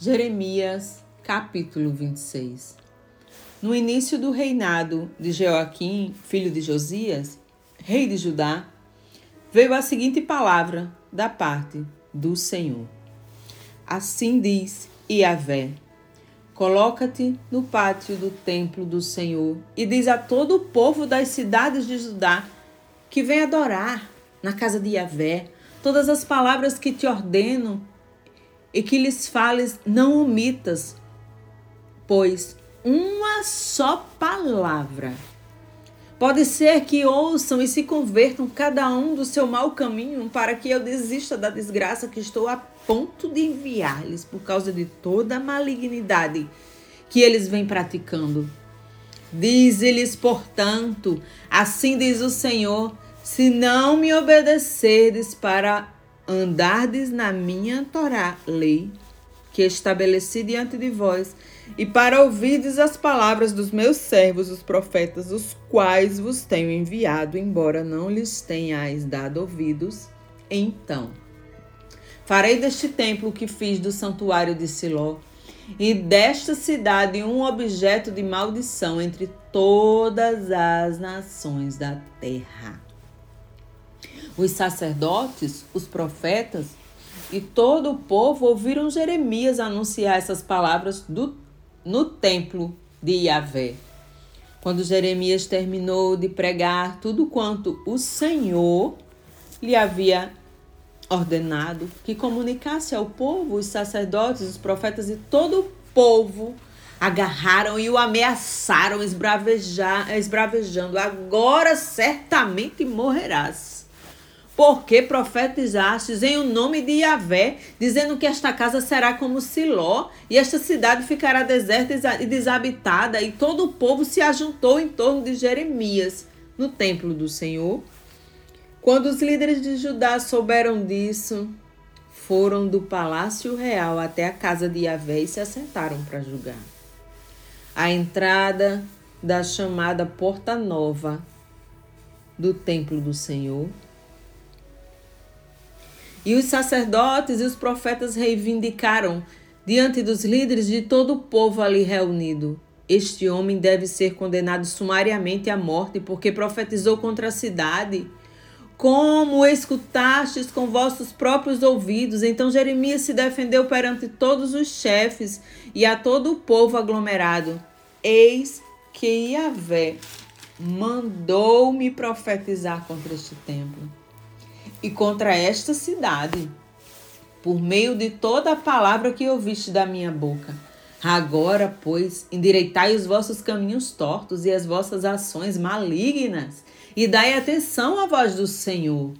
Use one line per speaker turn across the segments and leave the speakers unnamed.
Jeremias, capítulo 26. No início do reinado de Joaquim, filho de Josias, rei de Judá, veio a seguinte palavra da parte do Senhor. Assim diz Iavé: Coloca-te no pátio do templo do Senhor e diz a todo o povo das cidades de Judá que vem adorar na casa de Iavé todas as palavras que te ordeno e que lhes fales não omitas, pois uma só palavra pode ser que ouçam e se convertam cada um do seu mau caminho para que eu desista da desgraça que estou a ponto de enviar-lhes por causa de toda a malignidade que eles vêm praticando. Dize-lhes, portanto, assim diz o Senhor: se não me obedecerdes para andardes na minha Torá, lei, que estabeleci diante de vós, e para ouvirdes as palavras dos meus servos, os profetas, os quais vos tenho enviado, embora não lhes tenhais dado ouvidos, então farei deste templo que fiz do santuário de Siló, e desta cidade um objeto de maldição entre todas as nações da terra. Os sacerdotes, os profetas e todo o povo ouviram Jeremias anunciar essas palavras do, no templo de Yahvé. Quando Jeremias terminou de pregar tudo quanto o Senhor lhe havia ordenado que comunicasse ao povo, os sacerdotes, os profetas e todo o povo agarraram e o ameaçaram, esbravejando: Agora certamente morrerás porque profetizastes em o nome de Yahvé, dizendo que esta casa será como Siló, e esta cidade ficará deserta e desabitada, e todo o povo se ajuntou em torno de Jeremias no templo do Senhor. Quando os líderes de Judá souberam disso, foram do palácio real até a casa de Yahvé e se assentaram para julgar. A entrada da chamada Porta Nova do templo do Senhor e os sacerdotes e os profetas reivindicaram diante dos líderes de todo o povo ali reunido. Este homem deve ser condenado sumariamente à morte, porque profetizou contra a cidade. Como escutastes com vossos próprios ouvidos. Então Jeremias se defendeu perante todos os chefes e a todo o povo aglomerado. Eis que Yahvé mandou-me profetizar contra este templo e contra esta cidade, por meio de toda a palavra que ouviste da minha boca. Agora, pois, endireitai os vossos caminhos tortos e as vossas ações malignas, e dai atenção à voz do Senhor,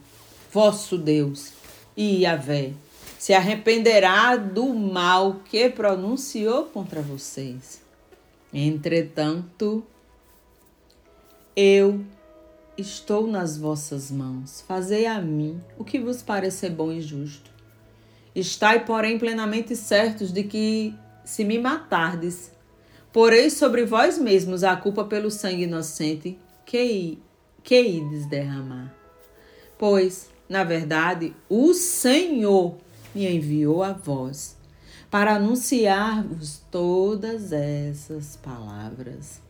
vosso Deus, e Yahvé se arrependerá do mal que pronunciou contra vocês. Entretanto, eu Estou nas vossas mãos. Fazei a mim o que vos parecer bom e justo. Estai, porém, plenamente certos de que, se me matardes, porei sobre vós mesmos a culpa pelo sangue inocente que, que ides derramar. Pois, na verdade, o Senhor me enviou a vós para anunciar-vos todas essas palavras.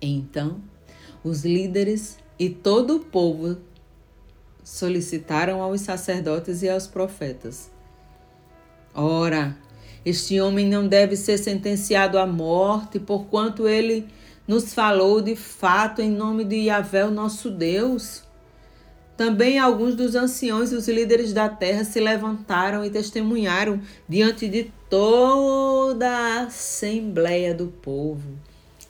Então, os líderes e todo o povo solicitaram aos sacerdotes e aos profetas: Ora, este homem não deve ser sentenciado à morte, porquanto ele nos falou de fato em nome de Yahvé, o nosso Deus. Também alguns dos anciões e os líderes da terra se levantaram e testemunharam diante de toda a assembleia do povo.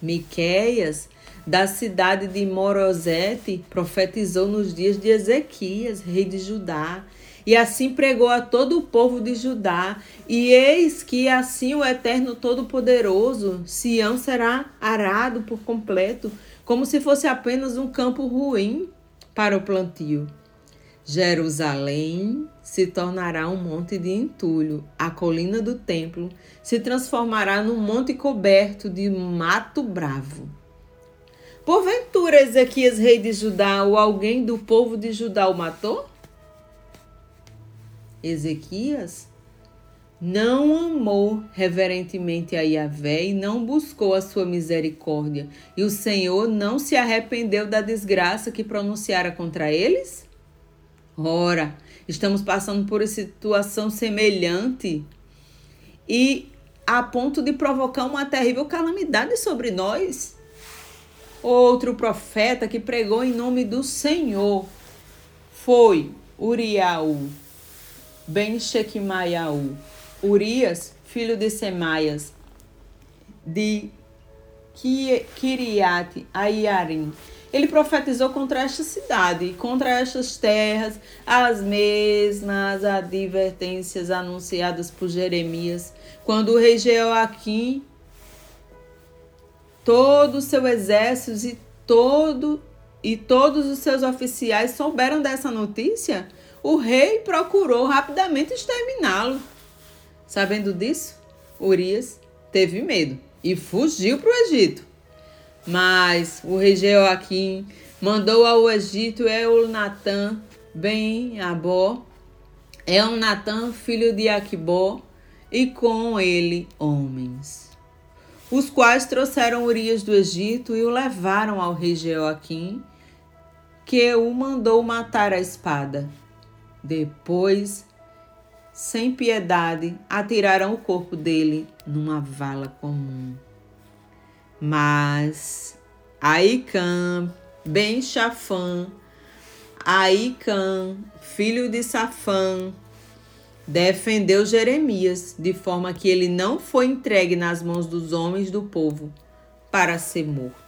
Miqueias da cidade de Morosete profetizou nos dias de Ezequias, rei de Judá, e assim pregou a todo o povo de Judá. E eis que assim o Eterno Todo-Poderoso, Sião será arado por completo, como se fosse apenas um campo ruim para o plantio. Jerusalém se tornará um monte de entulho, a colina do templo se transformará num monte coberto de mato bravo. Porventura Ezequias, rei de Judá, ou alguém do povo de Judá o matou? Ezequias não amou reverentemente a Yahvé e não buscou a sua misericórdia, e o Senhor não se arrependeu da desgraça que pronunciara contra eles? Ora, estamos passando por uma situação semelhante e a ponto de provocar uma terrível calamidade sobre nós. Outro profeta que pregou em nome do Senhor foi Uriaú, ben Shequimaiaú, Urias, filho de Semaias, de Kiriat Aiarim. Ele profetizou contra esta cidade, contra estas terras, as mesmas advertências anunciadas por Jeremias, quando o rei Jeoaquim, todo o seu exército e todo e todos os seus oficiais souberam dessa notícia, o rei procurou rapidamente exterminá-lo. Sabendo disso, Urias teve medo e fugiu para o Egito. Mas o rei Joaquim mandou ao Egito Eulnatã ben Abó, Elnatã, filho de Aquibó, e com ele homens, os quais trouxeram Urias do Egito e o levaram ao rei Joaquim, que o mandou matar a espada. Depois sem piedade, atiraram o corpo dele numa vala comum. Mas Aicã, ben Chafã, Aicã, filho de Safã, defendeu Jeremias, de forma que ele não foi entregue nas mãos dos homens do povo para ser morto.